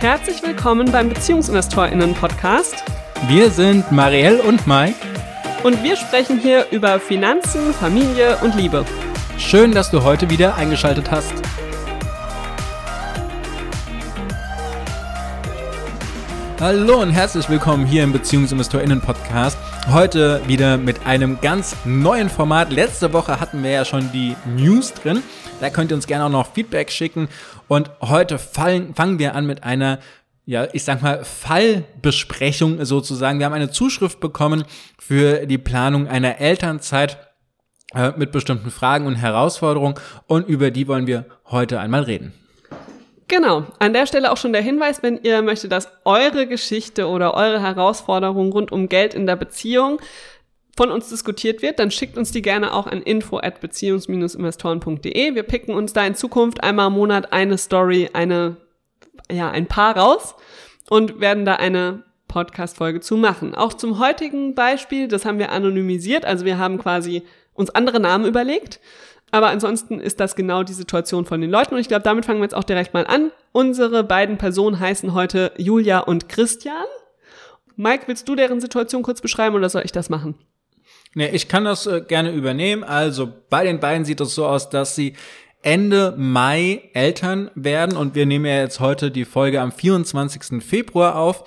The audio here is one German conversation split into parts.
Herzlich willkommen beim BeziehungsinvestorInnen-Podcast. Wir sind Marielle und Mike. Und wir sprechen hier über Finanzen, Familie und Liebe. Schön, dass du heute wieder eingeschaltet hast. Hallo und herzlich willkommen hier im BeziehungsinvestorInnen-Podcast. Heute wieder mit einem ganz neuen Format. Letzte Woche hatten wir ja schon die News drin. Da könnt ihr uns gerne auch noch Feedback schicken. Und heute fallen, fangen wir an mit einer ja, ich sag mal, Fallbesprechung sozusagen. Wir haben eine Zuschrift bekommen für die Planung einer Elternzeit äh, mit bestimmten Fragen und Herausforderungen und über die wollen wir heute einmal reden. Genau. An der Stelle auch schon der Hinweis, wenn ihr möchtet, dass eure Geschichte oder eure Herausforderung rund um Geld in der Beziehung von uns diskutiert wird, dann schickt uns die gerne auch an info at beziehungs-investoren.de. Wir picken uns da in Zukunft einmal im Monat eine Story, eine, ja, ein Paar raus und werden da eine Podcast-Folge zu machen. Auch zum heutigen Beispiel, das haben wir anonymisiert, also wir haben quasi uns andere Namen überlegt aber ansonsten ist das genau die Situation von den Leuten und ich glaube, damit fangen wir jetzt auch direkt mal an. Unsere beiden Personen heißen heute Julia und Christian. Mike, willst du deren Situation kurz beschreiben oder soll ich das machen? Nee, ich kann das äh, gerne übernehmen. Also bei den beiden sieht es so aus, dass sie Ende Mai Eltern werden und wir nehmen ja jetzt heute die Folge am 24. Februar auf.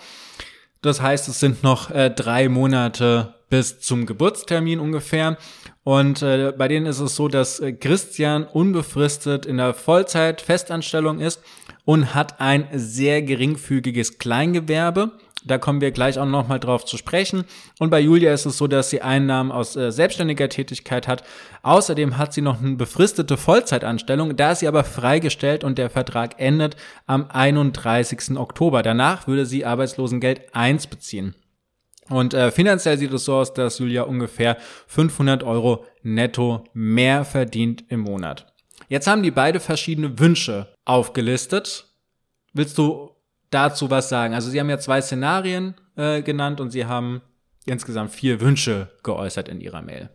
Das heißt, es sind noch äh, drei Monate bis zum Geburtstermin ungefähr. Und äh, bei denen ist es so, dass äh, Christian unbefristet in der Vollzeit-Festanstellung ist und hat ein sehr geringfügiges Kleingewerbe. Da kommen wir gleich auch nochmal drauf zu sprechen. Und bei Julia ist es so, dass sie Einnahmen aus äh, selbstständiger Tätigkeit hat. Außerdem hat sie noch eine befristete Vollzeitanstellung. Da ist sie aber freigestellt und der Vertrag endet am 31. Oktober. Danach würde sie Arbeitslosengeld 1 beziehen. Und äh, finanziell sieht es so aus, dass Julia ungefähr 500 Euro netto mehr verdient im Monat. Jetzt haben die beide verschiedene Wünsche aufgelistet. Willst du dazu was sagen? Also sie haben ja zwei Szenarien äh, genannt und sie haben insgesamt vier Wünsche geäußert in ihrer Mail.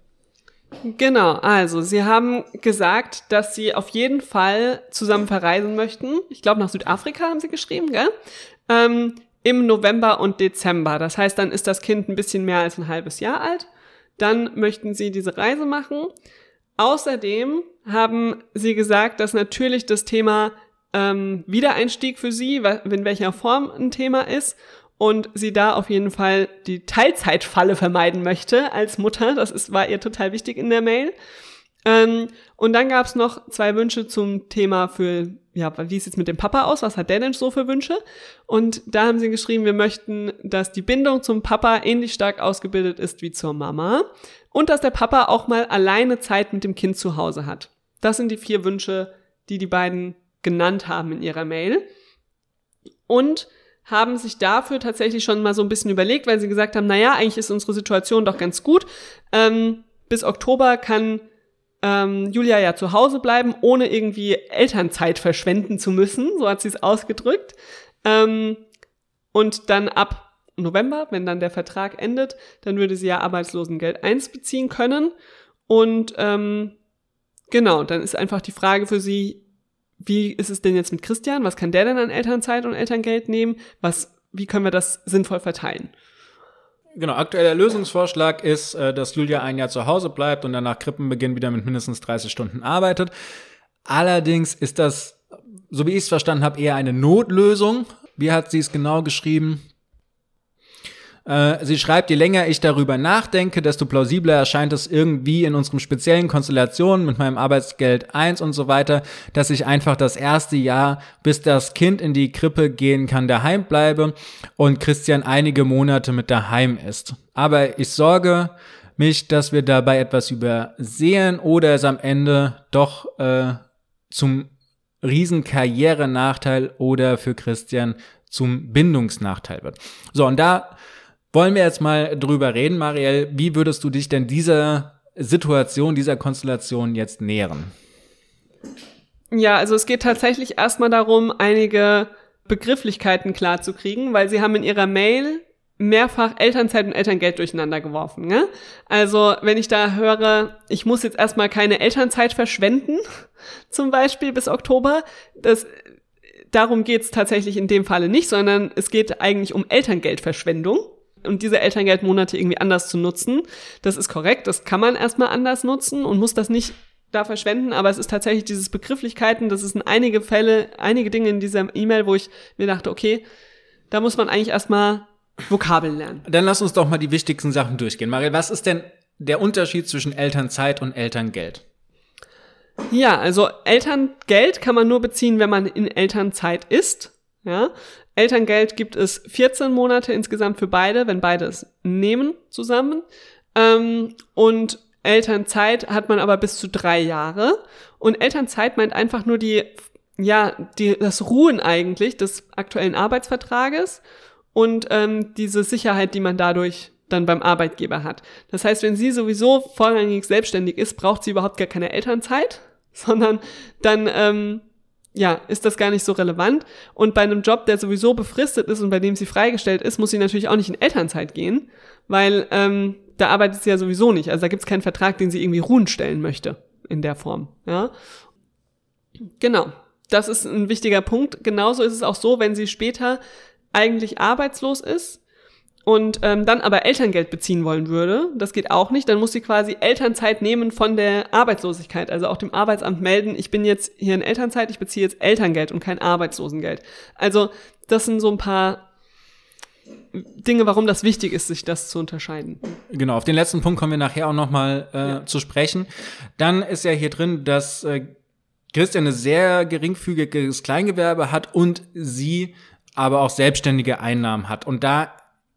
Genau, also sie haben gesagt, dass sie auf jeden Fall zusammen verreisen möchten. Ich glaube, nach Südafrika haben sie geschrieben, gell? Ähm, im November und Dezember. Das heißt, dann ist das Kind ein bisschen mehr als ein halbes Jahr alt. Dann möchten sie diese Reise machen. Außerdem haben sie gesagt, dass natürlich das Thema ähm, Wiedereinstieg für sie, in welcher Form ein Thema ist und sie da auf jeden Fall die Teilzeitfalle vermeiden möchte als Mutter. Das ist, war ihr total wichtig in der Mail. Ähm, und dann gab es noch zwei Wünsche zum Thema für, ja, wie sieht es mit dem Papa aus? Was hat der denn so für Wünsche? Und da haben sie geschrieben, wir möchten, dass die Bindung zum Papa ähnlich stark ausgebildet ist wie zur Mama und dass der Papa auch mal alleine Zeit mit dem Kind zu Hause hat. Das sind die vier Wünsche, die die beiden genannt haben in ihrer Mail. Und haben sich dafür tatsächlich schon mal so ein bisschen überlegt, weil sie gesagt haben, naja, eigentlich ist unsere Situation doch ganz gut. Ähm, bis Oktober kann ähm, Julia ja zu Hause bleiben, ohne irgendwie Elternzeit verschwenden zu müssen, so hat sie es ausgedrückt. Ähm, und dann ab November, wenn dann der Vertrag endet, dann würde sie ja Arbeitslosengeld 1 beziehen können. Und ähm, genau, dann ist einfach die Frage für sie, wie ist es denn jetzt mit Christian? Was kann der denn an Elternzeit und Elterngeld nehmen? Was, wie können wir das sinnvoll verteilen? Genau, aktueller Lösungsvorschlag ist, äh, dass Julia ein Jahr zu Hause bleibt und dann nach Krippenbeginn wieder mit mindestens 30 Stunden arbeitet. Allerdings ist das, so wie ich es verstanden habe, eher eine Notlösung. Wie hat sie es genau geschrieben? Äh, sie schreibt, je länger ich darüber nachdenke, desto plausibler erscheint es irgendwie in unserem speziellen Konstellationen mit meinem Arbeitsgeld 1 und so weiter, dass ich einfach das erste Jahr, bis das Kind in die Krippe gehen kann, daheim bleibe und Christian einige Monate mit daheim ist. Aber ich sorge mich, dass wir dabei etwas übersehen oder es am Ende doch äh, zum riesen Karrierenachteil oder für Christian zum Bindungsnachteil wird. So, und da wollen wir jetzt mal drüber reden, Marielle. Wie würdest du dich denn dieser Situation, dieser Konstellation jetzt nähern? Ja, also es geht tatsächlich erstmal darum, einige Begrifflichkeiten klar zu kriegen, weil sie haben in ihrer Mail mehrfach Elternzeit und Elterngeld durcheinander geworfen. Ne? Also wenn ich da höre, ich muss jetzt erstmal keine Elternzeit verschwenden, zum Beispiel bis Oktober, das darum geht's tatsächlich in dem Falle nicht, sondern es geht eigentlich um Elterngeldverschwendung und diese Elterngeldmonate irgendwie anders zu nutzen. Das ist korrekt, das kann man erstmal anders nutzen und muss das nicht da verschwenden, aber es ist tatsächlich dieses Begrifflichkeiten, das sind einige Fälle, einige Dinge in dieser E-Mail, wo ich mir dachte, okay, da muss man eigentlich erstmal Vokabeln lernen. Dann lass uns doch mal die wichtigsten Sachen durchgehen. Mariel, was ist denn der Unterschied zwischen Elternzeit und Elterngeld? Ja, also Elterngeld kann man nur beziehen, wenn man in Elternzeit ist. Ja, Elterngeld gibt es 14 Monate insgesamt für beide, wenn beide es nehmen zusammen. Ähm, und Elternzeit hat man aber bis zu drei Jahre. Und Elternzeit meint einfach nur die, ja, die, das Ruhen eigentlich des aktuellen Arbeitsvertrages und ähm, diese Sicherheit, die man dadurch dann beim Arbeitgeber hat. Das heißt, wenn sie sowieso vorrangig selbstständig ist, braucht sie überhaupt gar keine Elternzeit, sondern dann ähm, ja, ist das gar nicht so relevant. Und bei einem Job, der sowieso befristet ist und bei dem sie freigestellt ist, muss sie natürlich auch nicht in Elternzeit gehen, weil ähm, da arbeitet sie ja sowieso nicht. Also da gibt es keinen Vertrag, den sie irgendwie ruhen stellen möchte in der Form. Ja, genau. Das ist ein wichtiger Punkt. Genauso ist es auch so, wenn sie später eigentlich arbeitslos ist und ähm, dann aber Elterngeld beziehen wollen würde, das geht auch nicht, dann muss sie quasi Elternzeit nehmen von der Arbeitslosigkeit, also auch dem Arbeitsamt melden, ich bin jetzt hier in Elternzeit, ich beziehe jetzt Elterngeld und kein Arbeitslosengeld. Also das sind so ein paar Dinge, warum das wichtig ist, sich das zu unterscheiden. Genau, auf den letzten Punkt kommen wir nachher auch nochmal äh, ja. zu sprechen. Dann ist ja hier drin, dass äh, Christian ein sehr geringfügiges Kleingewerbe hat und sie aber auch selbstständige Einnahmen hat. Und da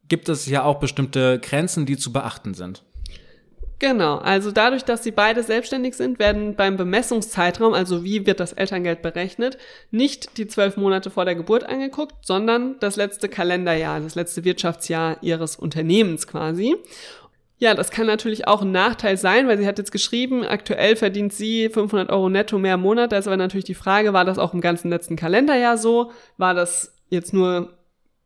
gibt es ja auch bestimmte Grenzen, die zu beachten sind. Genau, also dadurch, dass sie beide selbstständig sind, werden beim Bemessungszeitraum, also wie wird das Elterngeld berechnet, nicht die zwölf Monate vor der Geburt angeguckt, sondern das letzte Kalenderjahr, das letzte Wirtschaftsjahr ihres Unternehmens quasi. Ja, das kann natürlich auch ein Nachteil sein, weil sie hat jetzt geschrieben, aktuell verdient sie 500 Euro netto mehr im Monat. Da ist aber natürlich die Frage, war das auch im ganzen letzten Kalenderjahr so? War das jetzt nur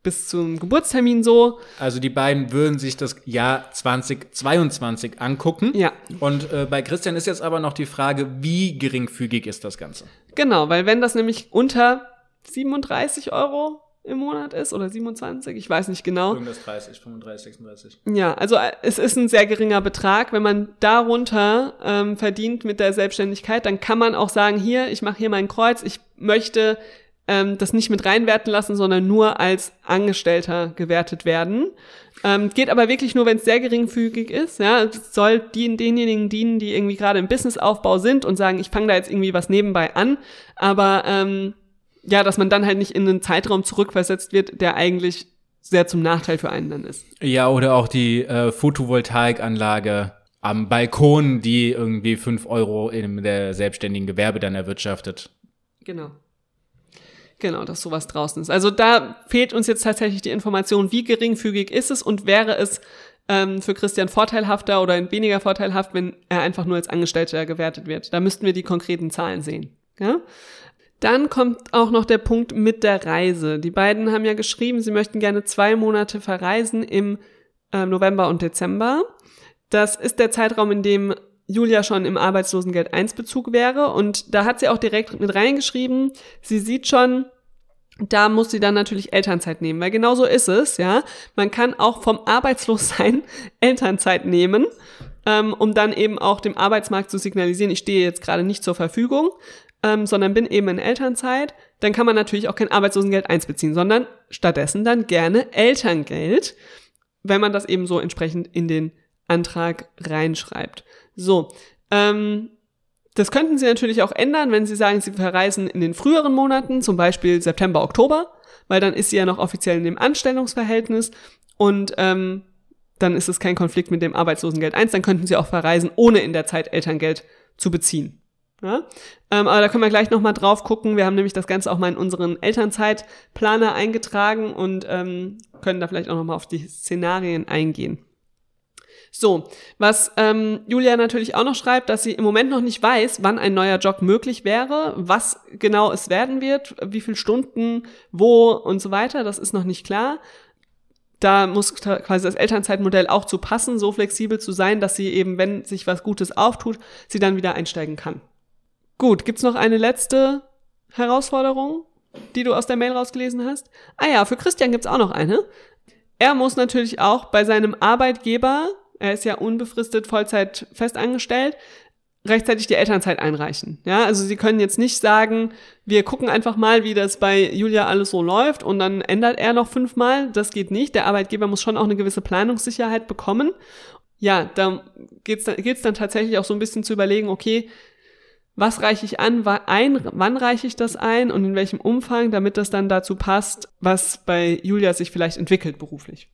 bis zum Geburtstermin so. Also die beiden würden sich das Jahr 2022 angucken. Ja. Und äh, bei Christian ist jetzt aber noch die Frage, wie geringfügig ist das Ganze? Genau, weil wenn das nämlich unter 37 Euro im Monat ist oder 27, ich weiß nicht genau. Irgendwas 30, 35, 36. Ja, also äh, es ist ein sehr geringer Betrag. Wenn man darunter ähm, verdient mit der Selbstständigkeit, dann kann man auch sagen, hier, ich mache hier mein Kreuz, ich möchte ähm, das nicht mit reinwerten lassen, sondern nur als Angestellter gewertet werden. Ähm, geht aber wirklich nur, wenn es sehr geringfügig ist. Ja, es soll die, denjenigen dienen, die irgendwie gerade im Businessaufbau sind und sagen, ich fange da jetzt irgendwie was nebenbei an. Aber ähm, ja, dass man dann halt nicht in einen Zeitraum zurückversetzt wird, der eigentlich sehr zum Nachteil für einen dann ist. Ja, oder auch die äh, Photovoltaikanlage am Balkon, die irgendwie fünf Euro in der selbstständigen Gewerbe dann erwirtschaftet. Genau. Genau, dass sowas draußen ist. Also da fehlt uns jetzt tatsächlich die Information, wie geringfügig ist es und wäre es ähm, für Christian vorteilhafter oder weniger vorteilhaft, wenn er einfach nur als Angestellter gewertet wird. Da müssten wir die konkreten Zahlen sehen. Ja? Dann kommt auch noch der Punkt mit der Reise. Die beiden haben ja geschrieben, sie möchten gerne zwei Monate verreisen im äh, November und Dezember. Das ist der Zeitraum, in dem Julia schon im Arbeitslosengeld 1 Bezug wäre. Und da hat sie auch direkt mit reingeschrieben, sie sieht schon, da muss sie dann natürlich Elternzeit nehmen, weil genau so ist es, ja. Man kann auch vom Arbeitslossein Elternzeit nehmen, ähm, um dann eben auch dem Arbeitsmarkt zu signalisieren, ich stehe jetzt gerade nicht zur Verfügung, ähm, sondern bin eben in Elternzeit. Dann kann man natürlich auch kein Arbeitslosengeld 1 beziehen, sondern stattdessen dann gerne Elterngeld, wenn man das eben so entsprechend in den Antrag reinschreibt. So, ähm, das könnten Sie natürlich auch ändern, wenn Sie sagen, Sie verreisen in den früheren Monaten, zum Beispiel September, Oktober, weil dann ist sie ja noch offiziell in dem Anstellungsverhältnis und ähm, dann ist es kein Konflikt mit dem Arbeitslosengeld 1, dann könnten Sie auch verreisen, ohne in der Zeit Elterngeld zu beziehen. Ja? Ähm, aber da können wir gleich nochmal drauf gucken. Wir haben nämlich das Ganze auch mal in unseren Elternzeitplaner eingetragen und ähm, können da vielleicht auch nochmal auf die Szenarien eingehen. So, was ähm, Julia natürlich auch noch schreibt, dass sie im Moment noch nicht weiß, wann ein neuer Job möglich wäre, was genau es werden wird, wie viele Stunden, wo und so weiter, das ist noch nicht klar. Da muss quasi das Elternzeitmodell auch zu passen, so flexibel zu sein, dass sie eben, wenn sich was Gutes auftut, sie dann wieder einsteigen kann. Gut, gibt's noch eine letzte Herausforderung? die du aus der Mail rausgelesen hast. Ah ja, für Christian gibt's auch noch eine. Er muss natürlich auch bei seinem Arbeitgeber, er ist ja unbefristet Vollzeit festangestellt, rechtzeitig die Elternzeit einreichen. Ja, also sie können jetzt nicht sagen, wir gucken einfach mal, wie das bei Julia alles so läuft und dann ändert er noch fünfmal. Das geht nicht. Der Arbeitgeber muss schon auch eine gewisse Planungssicherheit bekommen. Ja, da geht's dann, dann tatsächlich auch so ein bisschen zu überlegen, okay, was reiche ich an, ein, wann reiche ich das ein und in welchem Umfang, damit das dann dazu passt, was bei Julia sich vielleicht entwickelt beruflich.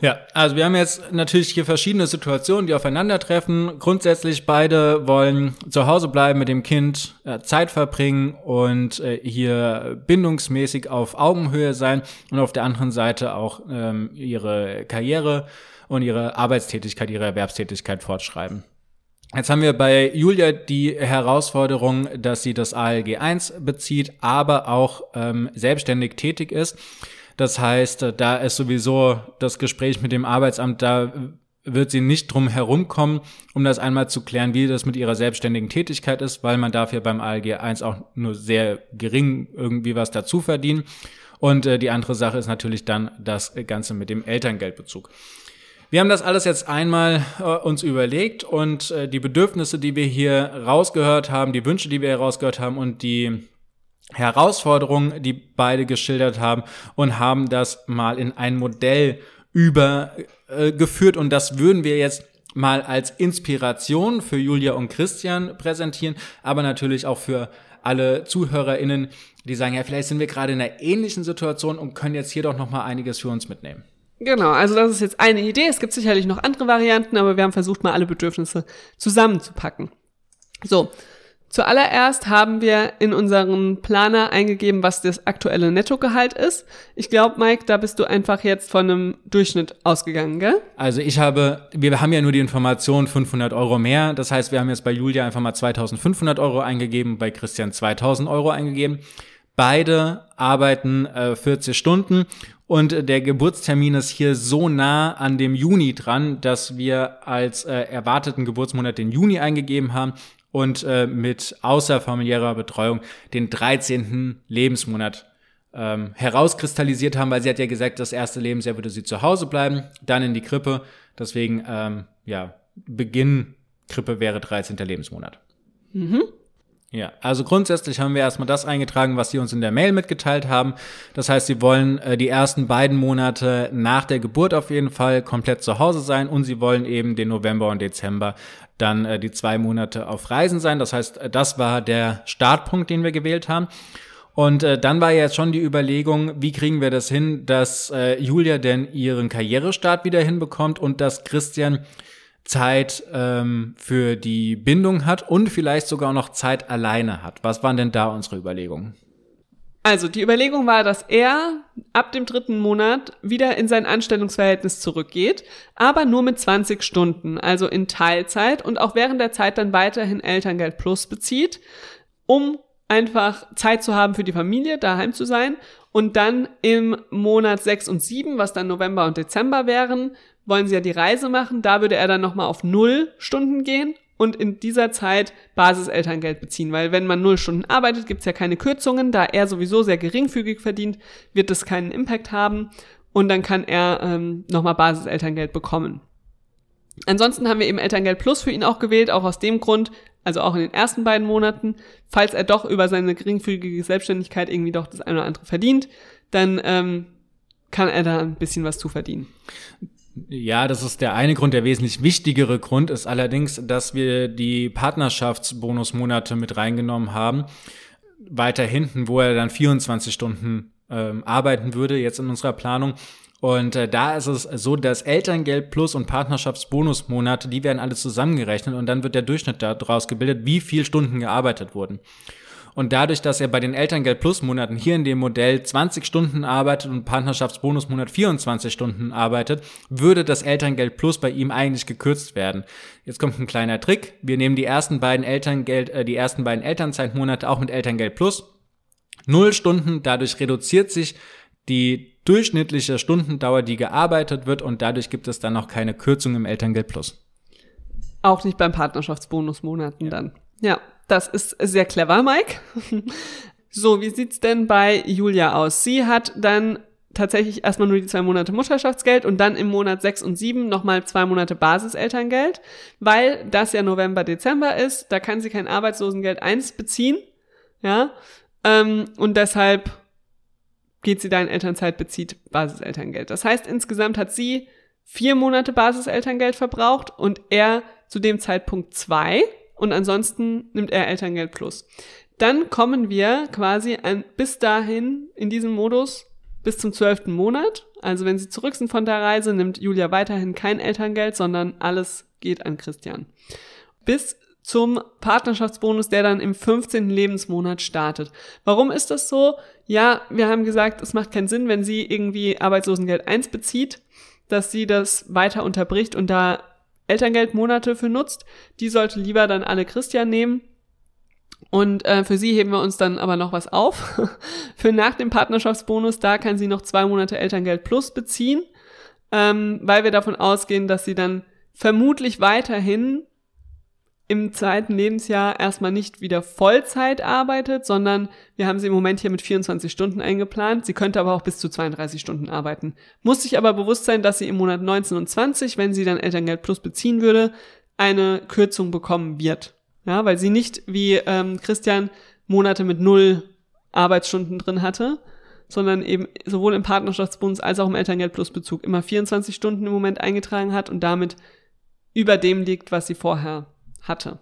Ja, also wir haben jetzt natürlich hier verschiedene Situationen, die aufeinandertreffen. Grundsätzlich beide wollen zu Hause bleiben mit dem Kind, äh, Zeit verbringen und äh, hier bindungsmäßig auf Augenhöhe sein und auf der anderen Seite auch ähm, ihre Karriere und ihre Arbeitstätigkeit, ihre Erwerbstätigkeit fortschreiben. Jetzt haben wir bei Julia die Herausforderung, dass sie das ALG 1 bezieht, aber auch ähm, selbstständig tätig ist. Das heißt, da ist sowieso das Gespräch mit dem Arbeitsamt, da wird sie nicht drum herumkommen, um das einmal zu klären, wie das mit ihrer selbstständigen Tätigkeit ist, weil man darf ja beim ALG 1 auch nur sehr gering irgendwie was dazu verdienen. Und äh, die andere Sache ist natürlich dann das Ganze mit dem Elterngeldbezug. Wir haben das alles jetzt einmal äh, uns überlegt und äh, die Bedürfnisse, die wir hier rausgehört haben, die Wünsche, die wir hier rausgehört haben und die Herausforderungen, die beide geschildert haben und haben das mal in ein Modell übergeführt äh, und das würden wir jetzt mal als Inspiration für Julia und Christian präsentieren, aber natürlich auch für alle ZuhörerInnen, die sagen, ja, vielleicht sind wir gerade in einer ähnlichen Situation und können jetzt hier doch noch mal einiges für uns mitnehmen. Genau, also das ist jetzt eine Idee. Es gibt sicherlich noch andere Varianten, aber wir haben versucht, mal alle Bedürfnisse zusammenzupacken. So, Zuallererst haben wir in unseren Planer eingegeben, was das aktuelle Nettogehalt ist. Ich glaube, Mike, da bist du einfach jetzt von einem Durchschnitt ausgegangen, gell? Also ich habe, wir haben ja nur die Information 500 Euro mehr. Das heißt, wir haben jetzt bei Julia einfach mal 2500 Euro eingegeben, bei Christian 2000 Euro eingegeben. Beide arbeiten äh, 40 Stunden und der Geburtstermin ist hier so nah an dem Juni dran, dass wir als äh, erwarteten Geburtsmonat den Juni eingegeben haben und äh, mit außerfamiliärer Betreuung den 13. Lebensmonat ähm, herauskristallisiert haben, weil sie hat ja gesagt, das erste Lebensjahr würde sie zu Hause bleiben, dann in die Krippe. Deswegen, ähm, ja, Beginn Krippe wäre 13. Lebensmonat. Mhm. Ja, also grundsätzlich haben wir erstmal das eingetragen, was Sie uns in der Mail mitgeteilt haben. Das heißt, Sie wollen äh, die ersten beiden Monate nach der Geburt auf jeden Fall komplett zu Hause sein und Sie wollen eben den November und Dezember dann äh, die zwei Monate auf Reisen sein. Das heißt, äh, das war der Startpunkt, den wir gewählt haben. Und äh, dann war jetzt schon die Überlegung, wie kriegen wir das hin, dass äh, Julia denn ihren Karrierestart wieder hinbekommt und dass Christian Zeit ähm, für die Bindung hat und vielleicht sogar noch Zeit alleine hat. Was waren denn da unsere Überlegungen? Also die Überlegung war, dass er ab dem dritten Monat wieder in sein Anstellungsverhältnis zurückgeht, aber nur mit 20 Stunden, also in Teilzeit und auch während der Zeit dann weiterhin Elterngeld Plus bezieht, um einfach Zeit zu haben für die Familie, daheim zu sein und dann im Monat 6 und 7, was dann November und Dezember wären, wollen sie ja die Reise machen. Da würde er dann nochmal auf null Stunden gehen und in dieser Zeit Basiselterngeld beziehen. Weil wenn man null Stunden arbeitet, gibt's ja keine Kürzungen. Da er sowieso sehr geringfügig verdient, wird das keinen Impact haben. Und dann kann er ähm, nochmal Basiselterngeld bekommen. Ansonsten haben wir eben Elterngeld Plus für ihn auch gewählt, auch aus dem Grund, also auch in den ersten beiden Monaten, falls er doch über seine geringfügige Selbstständigkeit irgendwie doch das eine oder andere verdient, dann ähm, kann er da ein bisschen was zu verdienen. Ja, das ist der eine Grund. Der wesentlich wichtigere Grund ist allerdings, dass wir die Partnerschaftsbonusmonate mit reingenommen haben. Weiter hinten, wo er dann 24 Stunden ähm, arbeiten würde, jetzt in unserer Planung. Und äh, da ist es so, dass Elterngeld plus und Partnerschaftsbonusmonate, die werden alle zusammengerechnet und dann wird der Durchschnitt daraus gebildet, wie viel Stunden gearbeitet wurden. Und dadurch, dass er bei den Elterngeld Plus Monaten hier in dem Modell 20 Stunden arbeitet und Partnerschaftsbonusmonat 24 Stunden arbeitet, würde das Elterngeld Plus bei ihm eigentlich gekürzt werden. Jetzt kommt ein kleiner Trick. Wir nehmen die ersten beiden Elterngeld, äh, die ersten beiden Elternzeitmonate auch mit Elterngeld Plus. Null Stunden, dadurch reduziert sich die durchschnittliche Stundendauer, die gearbeitet wird und dadurch gibt es dann noch keine Kürzung im Elterngeld Plus. Auch nicht beim Partnerschaftsbonusmonaten ja. dann. Ja, das ist sehr clever, Mike. So, wie sieht's denn bei Julia aus? Sie hat dann tatsächlich erstmal nur die zwei Monate Mutterschaftsgeld und dann im Monat sechs und sieben nochmal zwei Monate Basiselterngeld, weil das ja November, Dezember ist, da kann sie kein Arbeitslosengeld eins beziehen, ja, ähm, und deshalb geht sie da in Elternzeit, bezieht Basiselterngeld. Das heißt, insgesamt hat sie vier Monate Basiselterngeld verbraucht und er zu dem Zeitpunkt zwei und ansonsten nimmt er Elterngeld plus. Dann kommen wir quasi an, bis dahin in diesem Modus bis zum zwölften Monat. Also wenn sie zurück sind von der Reise, nimmt Julia weiterhin kein Elterngeld, sondern alles geht an Christian. Bis zum Partnerschaftsbonus, der dann im 15. Lebensmonat startet. Warum ist das so? Ja, wir haben gesagt, es macht keinen Sinn, wenn sie irgendwie Arbeitslosengeld 1 bezieht, dass sie das weiter unterbricht und da Elterngeldmonate für nutzt. Die sollte lieber dann alle Christian nehmen und äh, für sie heben wir uns dann aber noch was auf. für nach dem Partnerschaftsbonus, da kann sie noch zwei Monate Elterngeld plus beziehen, ähm, weil wir davon ausgehen, dass sie dann vermutlich weiterhin im zweiten Lebensjahr erstmal nicht wieder Vollzeit arbeitet, sondern wir haben sie im Moment hier mit 24 Stunden eingeplant. Sie könnte aber auch bis zu 32 Stunden arbeiten. Muss sich aber bewusst sein, dass sie im Monat 19 und 20, wenn sie dann Elterngeld Plus beziehen würde, eine Kürzung bekommen wird. Ja, weil sie nicht wie ähm, Christian Monate mit null Arbeitsstunden drin hatte, sondern eben sowohl im Partnerschaftsbund als auch im Elterngeld plus Bezug immer 24 Stunden im Moment eingetragen hat und damit über dem liegt, was sie vorher hatte.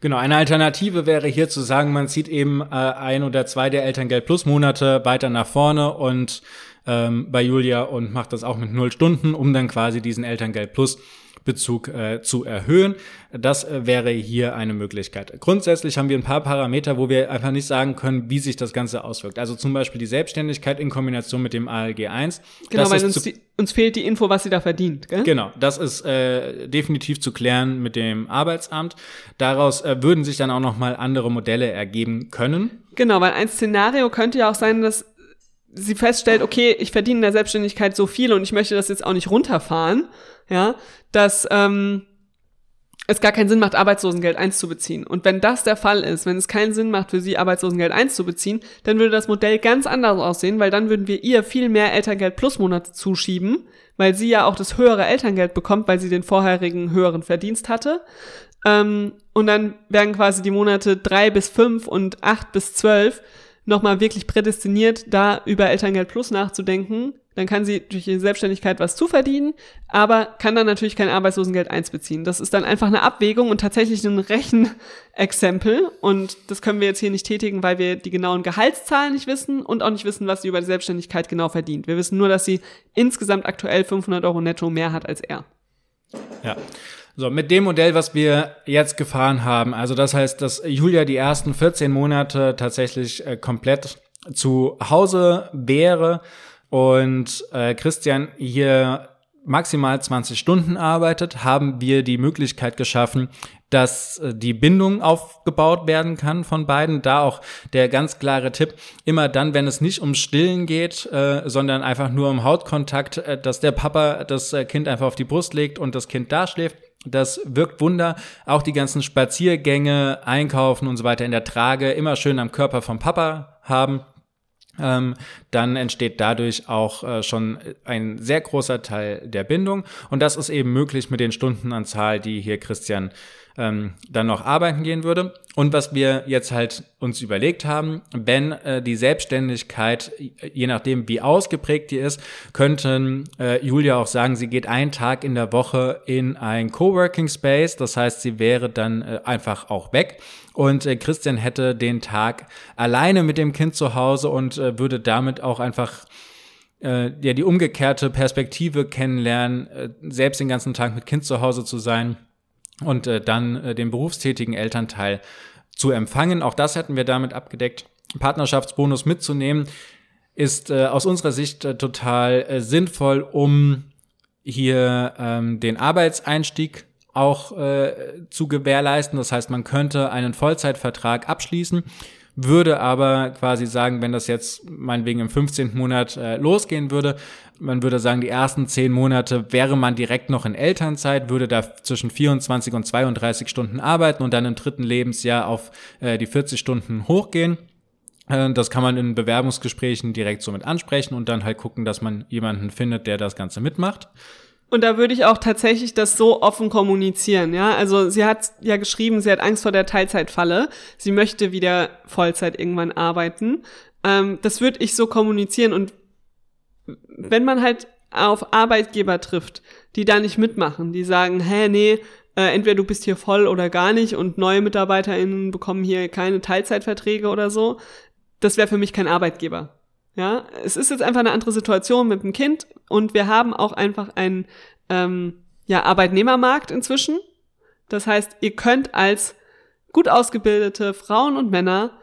Genau, eine Alternative wäre hier zu sagen, man zieht eben äh, ein oder zwei der Elterngeld plus Monate weiter nach vorne und ähm, bei Julia und macht das auch mit null Stunden, um dann quasi diesen Elterngeld plus Bezug äh, zu erhöhen. Das äh, wäre hier eine Möglichkeit. Grundsätzlich haben wir ein paar Parameter, wo wir einfach nicht sagen können, wie sich das Ganze auswirkt. Also zum Beispiel die Selbstständigkeit in Kombination mit dem ALG 1. Genau, weil uns, die, uns fehlt die Info, was sie da verdient. Gell? Genau, das ist äh, definitiv zu klären mit dem Arbeitsamt. Daraus äh, würden sich dann auch noch mal andere Modelle ergeben können. Genau, weil ein Szenario könnte ja auch sein, dass sie feststellt, okay, ich verdiene in der Selbstständigkeit so viel und ich möchte das jetzt auch nicht runterfahren, ja, dass ähm, es gar keinen Sinn macht, Arbeitslosengeld 1 zu beziehen. Und wenn das der Fall ist, wenn es keinen Sinn macht für sie, Arbeitslosengeld 1 zu beziehen, dann würde das Modell ganz anders aussehen, weil dann würden wir ihr viel mehr Elterngeld plus Monate zuschieben, weil sie ja auch das höhere Elterngeld bekommt, weil sie den vorherigen höheren Verdienst hatte. Ähm, und dann werden quasi die Monate drei bis fünf und acht bis zwölf nochmal wirklich prädestiniert, da über Elterngeld Plus nachzudenken. Dann kann sie durch ihre Selbstständigkeit was zuverdienen, aber kann dann natürlich kein Arbeitslosengeld 1 beziehen. Das ist dann einfach eine Abwägung und tatsächlich ein Rechenexempel. Und das können wir jetzt hier nicht tätigen, weil wir die genauen Gehaltszahlen nicht wissen und auch nicht wissen, was sie über die Selbstständigkeit genau verdient. Wir wissen nur, dass sie insgesamt aktuell 500 Euro netto mehr hat als er. Ja. So, mit dem Modell, was wir jetzt gefahren haben, also das heißt, dass Julia die ersten 14 Monate tatsächlich äh, komplett zu Hause wäre und äh, Christian hier maximal 20 Stunden arbeitet, haben wir die Möglichkeit geschaffen, dass äh, die Bindung aufgebaut werden kann von beiden. Da auch der ganz klare Tipp, immer dann, wenn es nicht um Stillen geht, äh, sondern einfach nur um Hautkontakt, äh, dass der Papa das äh, Kind einfach auf die Brust legt und das Kind da schläft das wirkt Wunder. Auch die ganzen Spaziergänge, Einkaufen und so weiter in der Trage immer schön am Körper vom Papa haben. Ähm, dann entsteht dadurch auch äh, schon ein sehr großer Teil der Bindung. Und das ist eben möglich mit den Stundenanzahl, die hier Christian ähm, dann noch arbeiten gehen würde. Und was wir jetzt halt uns überlegt haben, wenn äh, die Selbstständigkeit, je nachdem wie ausgeprägt die ist, könnten äh, Julia auch sagen, sie geht einen Tag in der Woche in ein Coworking Space. Das heißt, sie wäre dann äh, einfach auch weg. Und äh, Christian hätte den Tag alleine mit dem Kind zu Hause und äh, würde damit auch einfach äh, ja die umgekehrte Perspektive kennenlernen, äh, selbst den ganzen Tag mit Kind zu Hause zu sein und äh, dann äh, den berufstätigen Elternteil zu empfangen. Auch das hätten wir damit abgedeckt. Partnerschaftsbonus mitzunehmen ist äh, aus unserer Sicht äh, total äh, sinnvoll, um hier ähm, den Arbeitseinstieg auch äh, zu gewährleisten. Das heißt, man könnte einen Vollzeitvertrag abschließen würde aber quasi sagen, wenn das jetzt meinetwegen im 15. Monat äh, losgehen würde, man würde sagen, die ersten zehn Monate wäre man direkt noch in Elternzeit, würde da zwischen 24 und 32 Stunden arbeiten und dann im dritten Lebensjahr auf äh, die 40 Stunden hochgehen. Äh, das kann man in Bewerbungsgesprächen direkt so mit ansprechen und dann halt gucken, dass man jemanden findet, der das Ganze mitmacht. Und da würde ich auch tatsächlich das so offen kommunizieren, ja. Also sie hat ja geschrieben, sie hat Angst vor der Teilzeitfalle. Sie möchte wieder Vollzeit irgendwann arbeiten. Ähm, das würde ich so kommunizieren. Und wenn man halt auf Arbeitgeber trifft, die da nicht mitmachen, die sagen, hä, nee, äh, entweder du bist hier voll oder gar nicht und neue MitarbeiterInnen bekommen hier keine Teilzeitverträge oder so, das wäre für mich kein Arbeitgeber. Ja, es ist jetzt einfach eine andere Situation mit dem Kind und wir haben auch einfach einen ähm, ja, Arbeitnehmermarkt inzwischen. Das heißt, ihr könnt als gut ausgebildete Frauen und Männer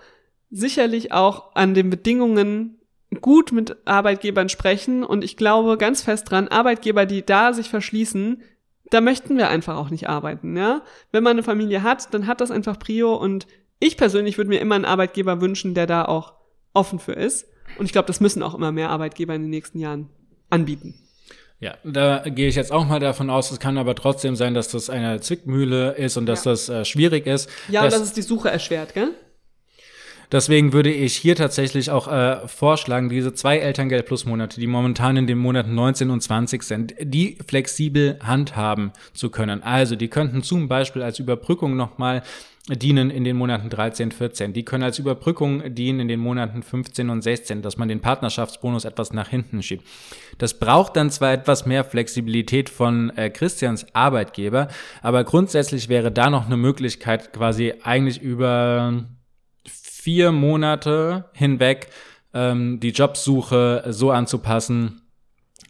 sicherlich auch an den Bedingungen gut mit Arbeitgebern sprechen und ich glaube ganz fest dran, Arbeitgeber, die da sich verschließen, da möchten wir einfach auch nicht arbeiten, ja. Wenn man eine Familie hat, dann hat das einfach Prio und ich persönlich würde mir immer einen Arbeitgeber wünschen, der da auch offen für ist. Und ich glaube, das müssen auch immer mehr Arbeitgeber in den nächsten Jahren anbieten. Ja, da gehe ich jetzt auch mal davon aus, es kann aber trotzdem sein, dass das eine Zwickmühle ist und dass ja. das äh, schwierig ist. Ja, und dass es die Suche erschwert, gell? Deswegen würde ich hier tatsächlich auch äh, vorschlagen, diese zwei Elterngeld plus Monate, die momentan in den Monaten 19 und 20 sind, die flexibel handhaben zu können. Also die könnten zum Beispiel als Überbrückung nochmal dienen in den Monaten 13, 14. Die können als Überbrückung dienen in den Monaten 15 und 16, dass man den Partnerschaftsbonus etwas nach hinten schiebt. Das braucht dann zwar etwas mehr Flexibilität von äh, Christians Arbeitgeber, aber grundsätzlich wäre da noch eine Möglichkeit, quasi eigentlich über vier Monate hinweg ähm, die Jobsuche so anzupassen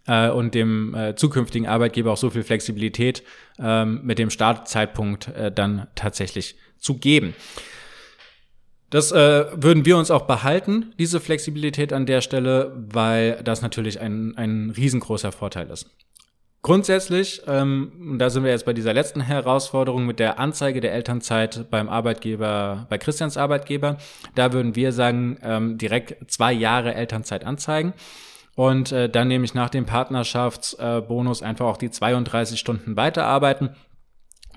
äh, und dem äh, zukünftigen Arbeitgeber auch so viel Flexibilität ähm, mit dem Startzeitpunkt äh, dann tatsächlich zu geben. Das äh, würden wir uns auch behalten, diese Flexibilität an der Stelle, weil das natürlich ein, ein riesengroßer Vorteil ist. Grundsätzlich, ähm, da sind wir jetzt bei dieser letzten Herausforderung mit der Anzeige der Elternzeit beim Arbeitgeber, bei Christians Arbeitgeber, da würden wir sagen, ähm, direkt zwei Jahre Elternzeit anzeigen. Und äh, dann nehme ich nach dem Partnerschaftsbonus äh, einfach auch die 32 Stunden weiterarbeiten.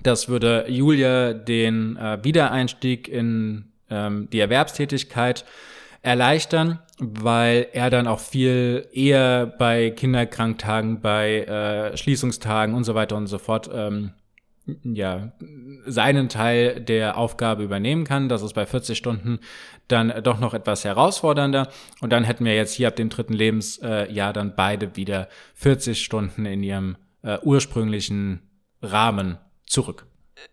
Das würde Julia den äh, Wiedereinstieg in ähm, die Erwerbstätigkeit erleichtern, weil er dann auch viel eher bei Kinderkranktagen, bei äh, Schließungstagen und so weiter und so fort ähm, ja, seinen Teil der Aufgabe übernehmen kann. Das ist bei 40 Stunden dann doch noch etwas herausfordernder. Und dann hätten wir jetzt hier ab dem dritten Lebensjahr dann beide wieder 40 Stunden in ihrem äh, ursprünglichen Rahmen zurück.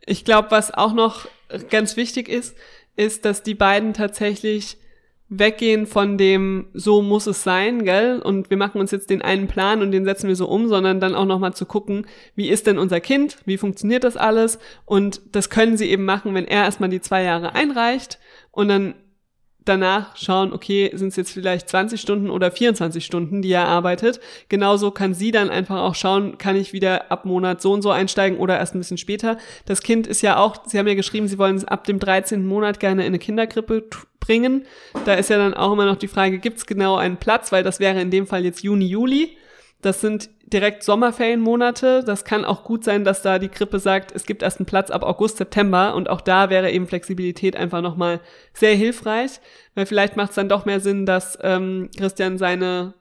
Ich glaube, was auch noch ganz wichtig ist, ist, dass die beiden tatsächlich weggehen von dem, so muss es sein, gell? Und wir machen uns jetzt den einen Plan und den setzen wir so um, sondern dann auch nochmal zu gucken, wie ist denn unser Kind? Wie funktioniert das alles? Und das können sie eben machen, wenn er erstmal die zwei Jahre einreicht und dann danach schauen, okay, sind es jetzt vielleicht 20 Stunden oder 24 Stunden, die er arbeitet. Genauso kann sie dann einfach auch schauen, kann ich wieder ab Monat so und so einsteigen oder erst ein bisschen später. Das Kind ist ja auch, Sie haben ja geschrieben, Sie wollen es ab dem 13. Monat gerne in eine Kinderkrippe bringen. Da ist ja dann auch immer noch die Frage, gibt es genau einen Platz, weil das wäre in dem Fall jetzt Juni, Juli. Das sind direkt Sommerferienmonate. Das kann auch gut sein, dass da die Krippe sagt, es gibt erst einen Platz ab August, September und auch da wäre eben Flexibilität einfach nochmal sehr hilfreich, weil vielleicht macht es dann doch mehr Sinn, dass ähm, Christian seine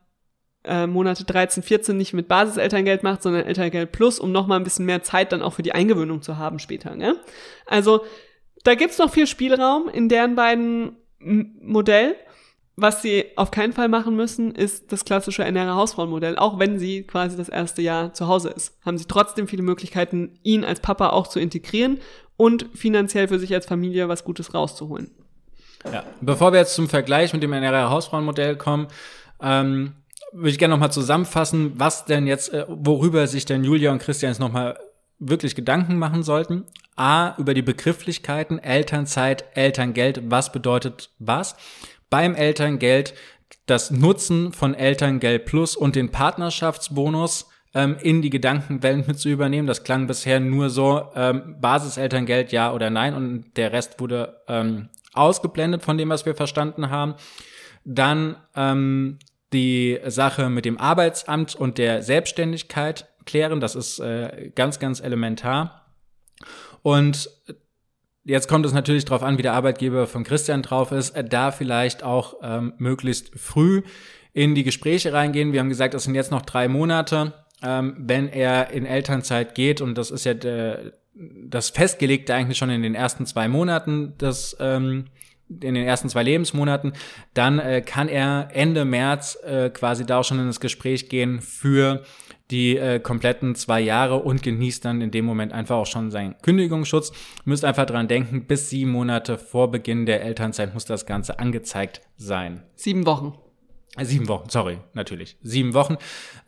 äh, Monate 13, 14 nicht mit Basiselterngeld macht, sondern Elterngeld Plus, um nochmal ein bisschen mehr Zeit dann auch für die Eingewöhnung zu haben später. Ne? Also da gibt's noch viel Spielraum in deren beiden Modell. Was sie auf keinen Fall machen müssen, ist das klassische ernähre Hausfrauenmodell. Auch wenn sie quasi das erste Jahr zu Hause ist, haben sie trotzdem viele Möglichkeiten, ihn als Papa auch zu integrieren und finanziell für sich als Familie was Gutes rauszuholen. Ja, bevor wir jetzt zum Vergleich mit dem ernähre Hausfrauenmodell kommen, ähm, würde ich gerne nochmal zusammenfassen, was denn jetzt, äh, worüber sich denn Julia und Christian jetzt nochmal wirklich Gedanken machen sollten. A, über die Begrifflichkeiten Elternzeit, Elterngeld, was bedeutet was beim Elterngeld das Nutzen von Elterngeld Plus und den Partnerschaftsbonus ähm, in die Gedankenwelt mit zu übernehmen. Das klang bisher nur so, ähm, Basiselterngeld ja oder nein und der Rest wurde ähm, ausgeblendet von dem, was wir verstanden haben. Dann ähm, die Sache mit dem Arbeitsamt und der Selbstständigkeit klären. Das ist äh, ganz, ganz elementar. Und Jetzt kommt es natürlich darauf an, wie der Arbeitgeber von Christian drauf ist, äh, da vielleicht auch ähm, möglichst früh in die Gespräche reingehen. Wir haben gesagt, es sind jetzt noch drei Monate. Ähm, wenn er in Elternzeit geht, und das ist ja der, das Festgelegte eigentlich schon in den ersten zwei Monaten, das ähm, in den ersten zwei Lebensmonaten, dann äh, kann er Ende März äh, quasi da auch schon in das Gespräch gehen für die äh, kompletten zwei Jahre und genießt dann in dem Moment einfach auch schon seinen Kündigungsschutz. Müsst einfach dran denken, bis sieben Monate vor Beginn der Elternzeit muss das Ganze angezeigt sein. Sieben Wochen. Sieben Wochen, sorry, natürlich. Sieben Wochen.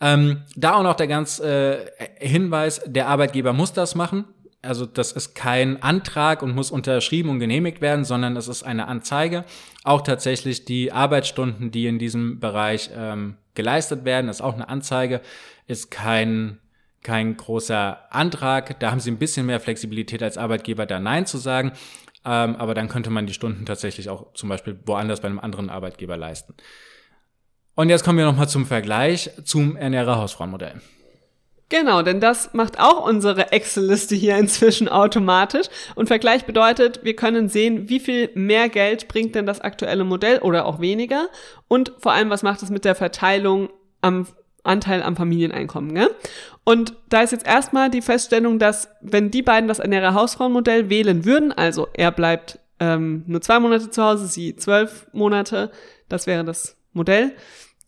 Ähm, da auch noch der ganz äh, Hinweis, der Arbeitgeber muss das machen. Also das ist kein Antrag und muss unterschrieben und genehmigt werden, sondern es ist eine Anzeige. Auch tatsächlich die Arbeitsstunden, die in diesem Bereich ähm, geleistet werden, ist auch eine Anzeige, ist kein kein großer Antrag. Da haben sie ein bisschen mehr Flexibilität als Arbeitgeber, da Nein zu sagen. Ähm, aber dann könnte man die Stunden tatsächlich auch zum Beispiel woanders bei einem anderen Arbeitgeber leisten. Und jetzt kommen wir nochmal zum Vergleich zum Ernährer Hausfrauenmodell. Genau, denn das macht auch unsere Excel-Liste hier inzwischen automatisch. Und Vergleich bedeutet, wir können sehen, wie viel mehr Geld bringt denn das aktuelle Modell oder auch weniger. Und vor allem, was macht es mit der Verteilung am Anteil am Familieneinkommen. Gell? Und da ist jetzt erstmal die Feststellung, dass wenn die beiden das Ernährer Hausfrauenmodell wählen würden, also er bleibt ähm, nur zwei Monate zu Hause, sie zwölf Monate, das wäre das Modell,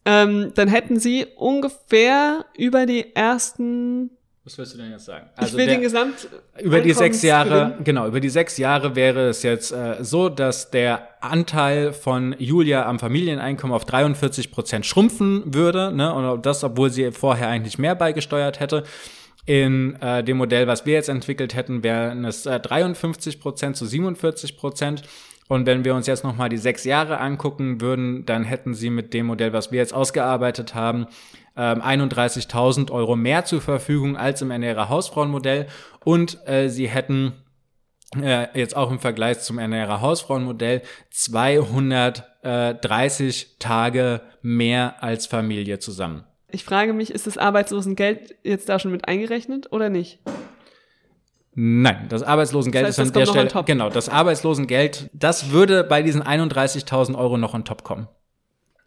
ähm, dann hätten sie ungefähr über die ersten was willst du denn jetzt sagen? Also ich will der, den Gesamt über die sechs Jahre, genau, über die sechs Jahre wäre es jetzt äh, so, dass der Anteil von Julia am Familieneinkommen auf 43 Prozent schrumpfen würde, ne? Und das, obwohl sie vorher eigentlich mehr beigesteuert hätte. In äh, dem Modell, was wir jetzt entwickelt hätten, wären es äh, 53 Prozent zu 47 Prozent. Und wenn wir uns jetzt nochmal die sechs Jahre angucken würden, dann hätten sie mit dem Modell, was wir jetzt ausgearbeitet haben, 31.000 ähm, Euro mehr zur Verfügung als im Ernährer Hausfrauenmodell. Und äh, sie hätten äh, jetzt auch im Vergleich zum Ernährer Hausfrauenmodell 230 Tage mehr als Familie zusammen. Ich frage mich, ist das Arbeitslosengeld jetzt da schon mit eingerechnet oder nicht? Nein, das Arbeitslosengeld das heißt, ist an der Stelle, genau, das Arbeitslosengeld, das würde bei diesen 31.000 Euro noch on top kommen.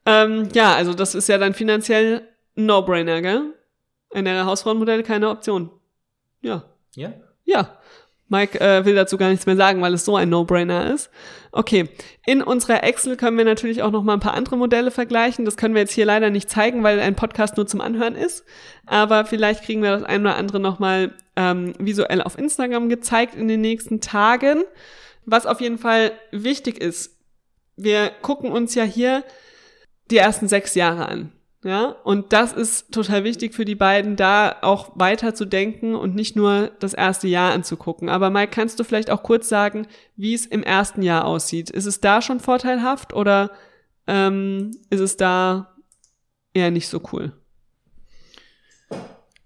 Ähm, ja, also das ist ja dann finanziell ein No-Brainer, gell? Ein Hausfrauenmodell keine Option. Ja. Ja? Ja. Mike äh, will dazu gar nichts mehr sagen, weil es so ein No-Brainer ist. Okay, in unserer Excel können wir natürlich auch noch mal ein paar andere Modelle vergleichen. Das können wir jetzt hier leider nicht zeigen, weil ein Podcast nur zum Anhören ist. Aber vielleicht kriegen wir das ein oder andere noch mal ähm, visuell auf Instagram gezeigt in den nächsten Tagen. Was auf jeden Fall wichtig ist, wir gucken uns ja hier die ersten sechs Jahre an. Ja, und das ist total wichtig für die beiden, da auch weiter zu denken und nicht nur das erste Jahr anzugucken. Aber Mike, kannst du vielleicht auch kurz sagen, wie es im ersten Jahr aussieht? Ist es da schon vorteilhaft oder ähm, ist es da eher nicht so cool?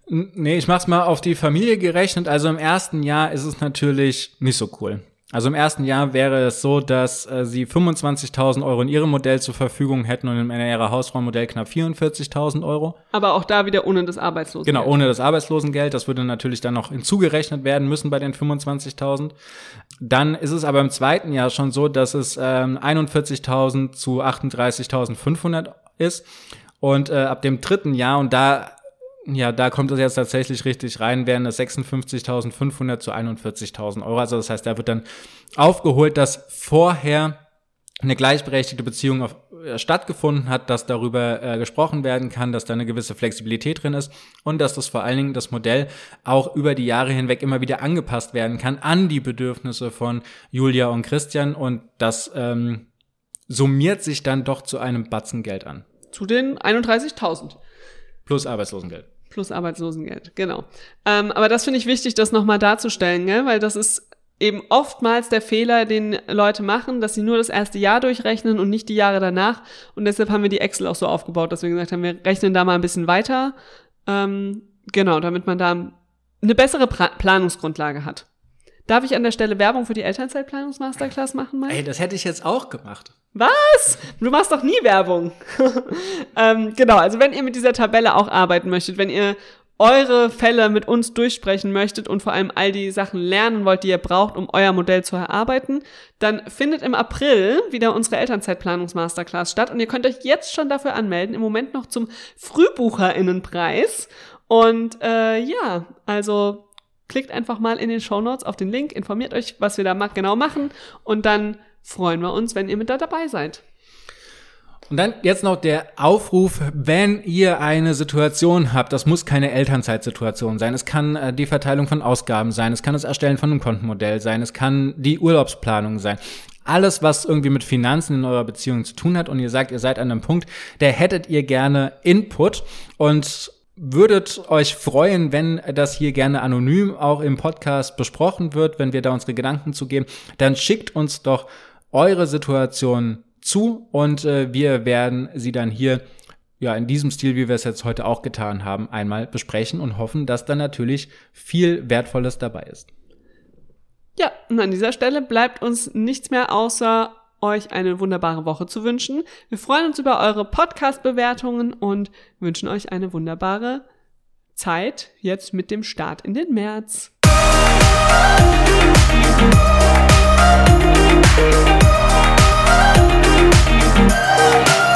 Nee, ich mach's mal auf die Familie gerechnet. Also im ersten Jahr ist es natürlich nicht so cool. Also im ersten Jahr wäre es so, dass äh, sie 25.000 Euro in ihrem Modell zur Verfügung hätten und in ihrer Hausfrauenmodell knapp 44.000 Euro. Aber auch da wieder ohne das Arbeitslosengeld. Genau, ohne das Arbeitslosengeld. Das würde natürlich dann noch hinzugerechnet werden müssen bei den 25.000. Dann ist es aber im zweiten Jahr schon so, dass es ähm, 41.000 zu 38.500 ist. Und äh, ab dem dritten Jahr, und da ja, da kommt es jetzt tatsächlich richtig rein, wären es 56.500 zu 41.000 Euro. Also das heißt, da wird dann aufgeholt, dass vorher eine gleichberechtigte Beziehung auf, äh, stattgefunden hat, dass darüber äh, gesprochen werden kann, dass da eine gewisse Flexibilität drin ist und dass das vor allen Dingen das Modell auch über die Jahre hinweg immer wieder angepasst werden kann an die Bedürfnisse von Julia und Christian und das ähm, summiert sich dann doch zu einem Batzen Geld an. Zu den 31.000. Plus Arbeitslosengeld. Plus Arbeitslosengeld, genau. Ähm, aber das finde ich wichtig, das nochmal darzustellen, gell? weil das ist eben oftmals der Fehler, den Leute machen, dass sie nur das erste Jahr durchrechnen und nicht die Jahre danach. Und deshalb haben wir die Excel auch so aufgebaut, dass wir gesagt haben, wir rechnen da mal ein bisschen weiter. Ähm, genau, damit man da eine bessere pra Planungsgrundlage hat. Darf ich an der Stelle Werbung für die Elternzeitplanungsmasterclass machen, Mike? Ey, das hätte ich jetzt auch gemacht. Was? Du machst doch nie Werbung. ähm, genau, also wenn ihr mit dieser Tabelle auch arbeiten möchtet, wenn ihr eure Fälle mit uns durchsprechen möchtet und vor allem all die Sachen lernen wollt, die ihr braucht, um euer Modell zu erarbeiten, dann findet im April wieder unsere Elternzeitplanungs-Masterclass statt und ihr könnt euch jetzt schon dafür anmelden, im Moment noch zum Frühbucherinnenpreis. Und äh, ja, also klickt einfach mal in den Show Notes auf den Link, informiert euch, was wir da genau machen und dann freuen wir uns, wenn ihr mit da dabei seid. Und dann jetzt noch der Aufruf, wenn ihr eine Situation habt, das muss keine Elternzeitsituation sein, es kann äh, die Verteilung von Ausgaben sein, es kann das Erstellen von einem Kontenmodell sein, es kann die Urlaubsplanung sein. Alles, was irgendwie mit Finanzen in eurer Beziehung zu tun hat und ihr sagt, ihr seid an einem Punkt, der hättet ihr gerne Input und würdet euch freuen, wenn das hier gerne anonym auch im Podcast besprochen wird, wenn wir da unsere Gedanken zugeben, dann schickt uns doch eure Situation zu und äh, wir werden sie dann hier ja in diesem Stil, wie wir es jetzt heute auch getan haben, einmal besprechen und hoffen, dass dann natürlich viel Wertvolles dabei ist. Ja, und an dieser Stelle bleibt uns nichts mehr außer euch eine wunderbare Woche zu wünschen. Wir freuen uns über eure Podcast-Bewertungen und wünschen euch eine wunderbare Zeit jetzt mit dem Start in den März. Musik